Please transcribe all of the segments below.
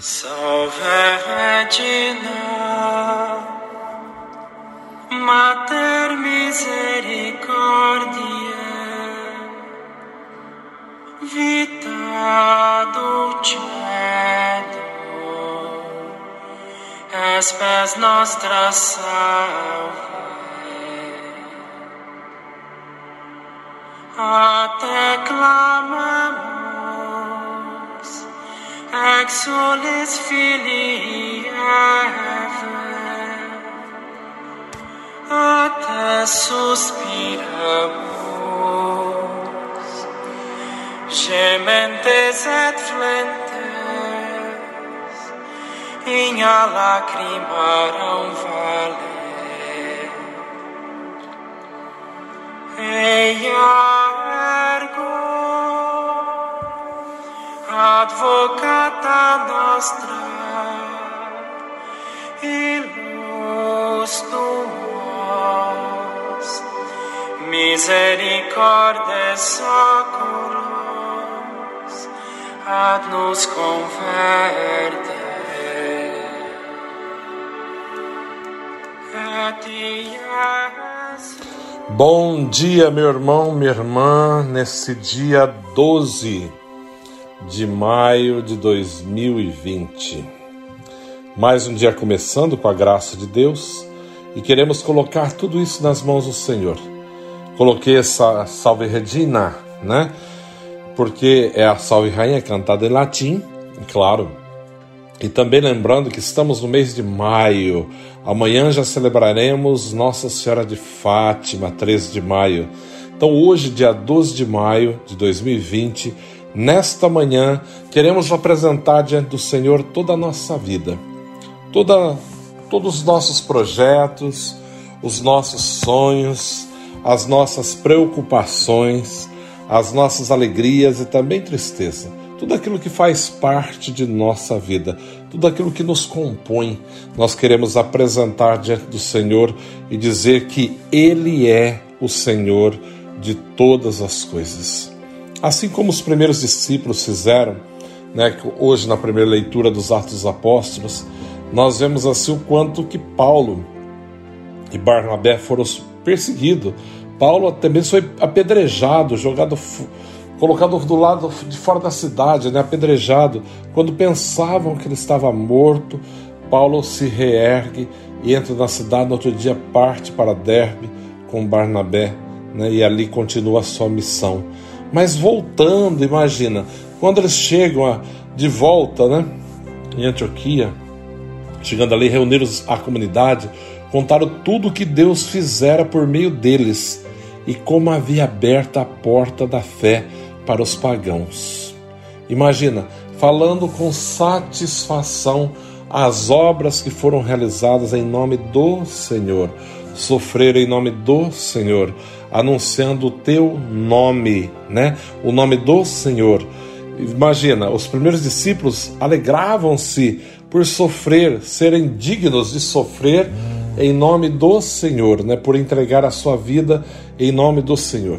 Salve Regina, Mater Misericordiae, Vita dulcedo, espes nostra salve. A te clamamos, Axolis solis a te suspiramus, gementes et flentes, in a lacrimarum vale. Eia, advocata nostra, illos tuos, misericordes oculos, ad nos converte. Bom dia, meu irmão, minha irmã, nesse dia 12 de maio de 2020. Mais um dia começando com a graça de Deus e queremos colocar tudo isso nas mãos do Senhor. Coloquei essa Salve Regina, né? Porque é a Salve Rainha cantada em latim, claro. E também lembrando que estamos no mês de maio. Amanhã já celebraremos Nossa Senhora de Fátima, 13 de maio. Então, hoje, dia 12 de maio de 2020, nesta manhã, queremos apresentar diante do Senhor toda a nossa vida, toda, todos os nossos projetos, os nossos sonhos, as nossas preocupações, as nossas alegrias e também tristeza tudo aquilo que faz parte de nossa vida, tudo aquilo que nos compõe, nós queremos apresentar diante do Senhor e dizer que Ele é o Senhor de todas as coisas. Assim como os primeiros discípulos fizeram, né, hoje na primeira leitura dos Atos dos Apóstolos, nós vemos assim o quanto que Paulo e Barnabé foram perseguidos. Paulo também foi apedrejado, jogado colocado do lado de fora da cidade, né, apedrejado. Quando pensavam que ele estava morto, Paulo se reergue e entra na cidade. No outro dia, parte para Derbe com Barnabé né, e ali continua a sua missão. Mas voltando, imagina, quando eles chegam a, de volta né, em Antioquia, chegando ali, reuniram a comunidade, contaram tudo o que Deus fizera por meio deles e como havia aberto a porta da fé para os pagãos. Imagina, falando com satisfação as obras que foram realizadas em nome do Senhor, sofrer em nome do Senhor, anunciando o teu nome, né? O nome do Senhor. Imagina, os primeiros discípulos alegravam-se por sofrer, serem dignos de sofrer em nome do Senhor, né? Por entregar a sua vida em nome do Senhor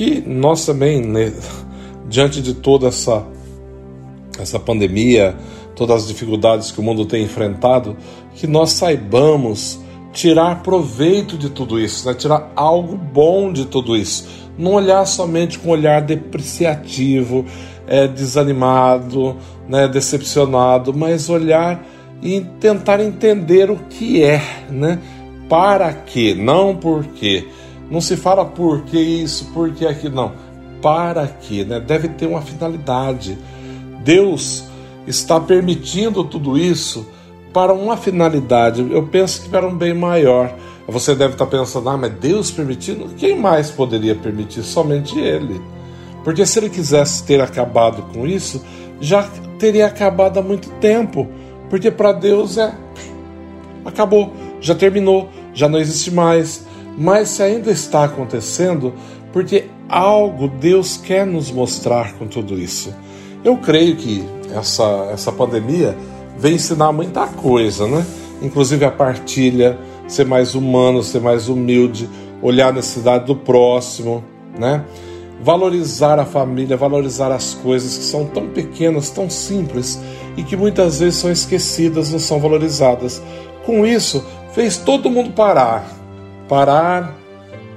que nós também, né, diante de toda essa, essa pandemia, todas as dificuldades que o mundo tem enfrentado, que nós saibamos tirar proveito de tudo isso, né? tirar algo bom de tudo isso. Não olhar somente com um olhar depreciativo, é, desanimado, né, decepcionado, mas olhar e tentar entender o que é, né? Para quê, não por quê. Não se fala por que isso, por que aquilo, não. Para quê, né? Deve ter uma finalidade. Deus está permitindo tudo isso para uma finalidade. Eu penso que para um bem maior. Você deve estar pensando, ah, mas Deus permitindo? Quem mais poderia permitir? Somente Ele. Porque se Ele quisesse ter acabado com isso, já teria acabado há muito tempo. Porque para Deus é. Acabou, já terminou, já não existe mais mas se ainda está acontecendo, porque algo Deus quer nos mostrar com tudo isso. Eu creio que essa, essa pandemia vem ensinar muita coisa, né? Inclusive a partilha, ser mais humano, ser mais humilde, olhar a necessidade do próximo, né? valorizar a família, valorizar as coisas que são tão pequenas, tão simples e que muitas vezes são esquecidas, não são valorizadas. Com isso, fez todo mundo parar, parar,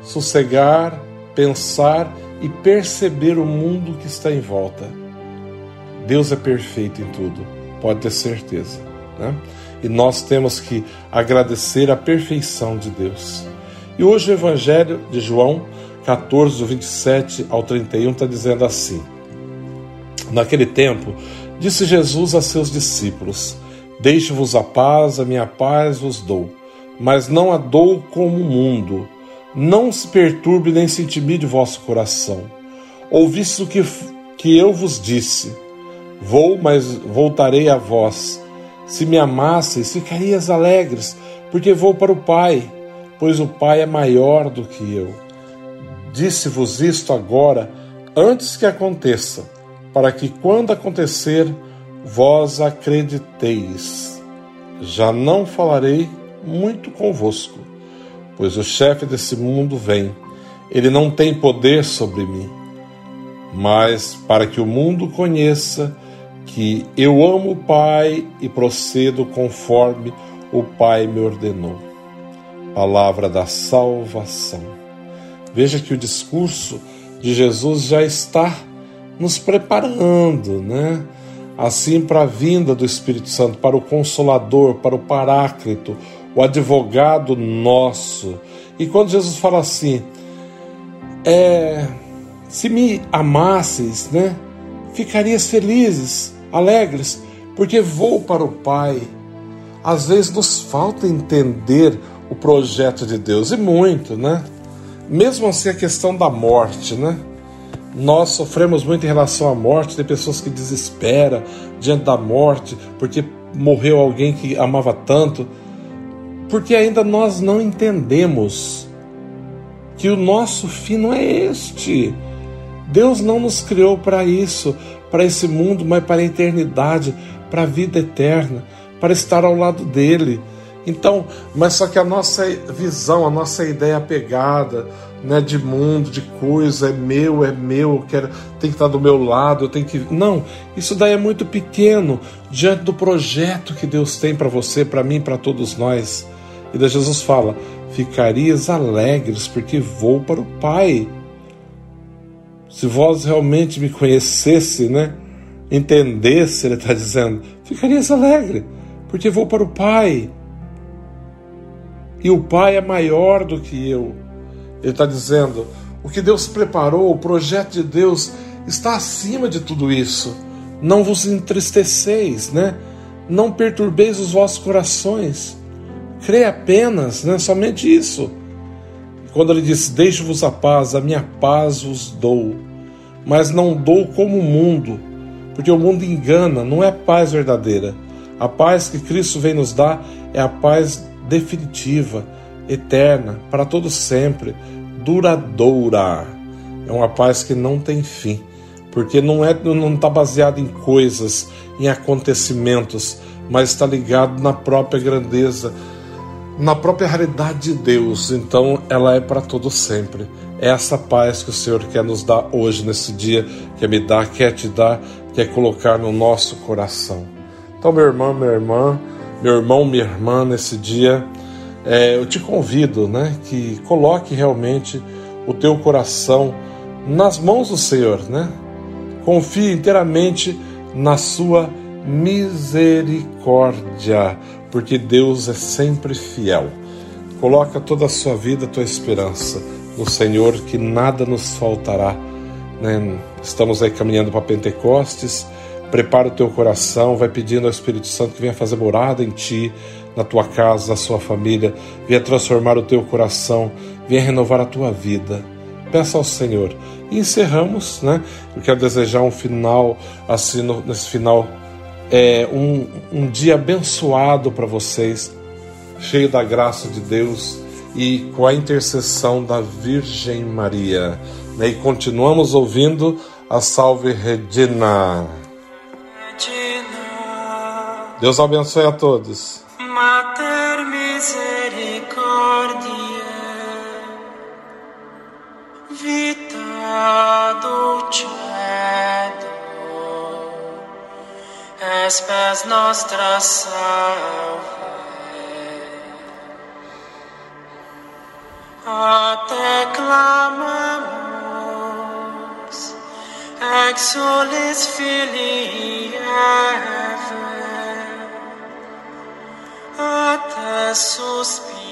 sossegar, pensar e perceber o mundo que está em volta. Deus é perfeito em tudo, pode ter certeza. Né? E nós temos que agradecer a perfeição de Deus. E hoje o Evangelho de João 14, do 27 ao 31, está dizendo assim: Naquele tempo, disse Jesus a seus discípulos: Deixe-vos a paz, a minha paz vos dou, mas não a dou como o mundo. Não se perturbe nem se intimide vosso coração. Ouviste o que, que eu vos disse. Vou, mas voltarei a vós. Se me amasseis, ficarias alegres, porque vou para o Pai, pois o Pai é maior do que eu. Disse-vos isto agora, antes que aconteça, para que quando acontecer, vós acrediteis. Já não falarei muito convosco, pois o chefe desse mundo vem. Ele não tem poder sobre mim, mas para que o mundo conheça que eu amo o Pai e procedo conforme o Pai me ordenou. Palavra da salvação. Veja que o discurso de Jesus já está nos preparando, né? Assim, para a vinda do Espírito Santo, para o Consolador, para o Paráclito, o advogado nosso. E quando Jesus fala assim, é, se me amasses, né, ficarias felizes, alegres, porque vou para o Pai. Às vezes nos falta entender o projeto de Deus, e muito, né? Mesmo assim, a questão da morte, né? Nós sofremos muito em relação à morte, tem pessoas que desesperam diante da morte porque morreu alguém que amava tanto, porque ainda nós não entendemos que o nosso fim não é este. Deus não nos criou para isso, para esse mundo, mas para a eternidade, para a vida eterna, para estar ao lado dele. Então, mas só que a nossa visão, a nossa ideia apegada, né, de mundo, de coisa, é meu, é meu, quero, tem que estar do meu lado, eu tenho que. Não, isso daí é muito pequeno diante do projeto que Deus tem para você, para mim, para todos nós. E daí Jesus fala: ficarias alegres, porque vou para o Pai. Se vós realmente me conhecesse, né, entendesse, ele está dizendo, ficarias alegre, porque vou para o Pai e o Pai é maior do que eu. Ele está dizendo: o que Deus preparou, o projeto de Deus está acima de tudo isso. Não vos entristeceis, né? Não perturbeis os vossos corações. Crê apenas, né? Somente isso. Quando ele diz: Deixo-vos a paz, a minha paz vos dou, mas não dou como o mundo, porque o mundo engana, não é paz verdadeira. A paz que Cristo vem nos dar é a paz definitiva, eterna, para todo sempre, duradoura. É uma paz que não tem fim, porque não é não está baseado em coisas, em acontecimentos, mas está ligado na própria grandeza, na própria realidade de Deus. Então, ela é para todo sempre. É essa paz que o Senhor quer nos dar hoje nesse dia, quer me dar, quer te dar, quer colocar no nosso coração. Então, meu irmão, minha irmã, meu irmão, minha irmã, nesse dia, é, eu te convido, né, que coloque realmente o teu coração nas mãos do Senhor, né? Confie inteiramente na sua misericórdia, porque Deus é sempre fiel. Coloca toda a sua vida, a tua esperança no Senhor, que nada nos faltará. Né? Estamos aí caminhando para Pentecostes Prepara o teu coração, vai pedindo ao Espírito Santo que venha fazer morada em ti, na tua casa, na sua família, venha transformar o teu coração, venha renovar a tua vida. Peça ao Senhor. E encerramos, né? Eu quero desejar um final, assim, no, nesse final, é, um, um dia abençoado para vocês, cheio da graça de Deus e com a intercessão da Virgem Maria. Né? E continuamos ouvindo a Salve Regina. Deus abençoe a todos. Mater misericordiae, vita espes nostra salve. A te clamamos, exulis filii Eve, a te suspiramos,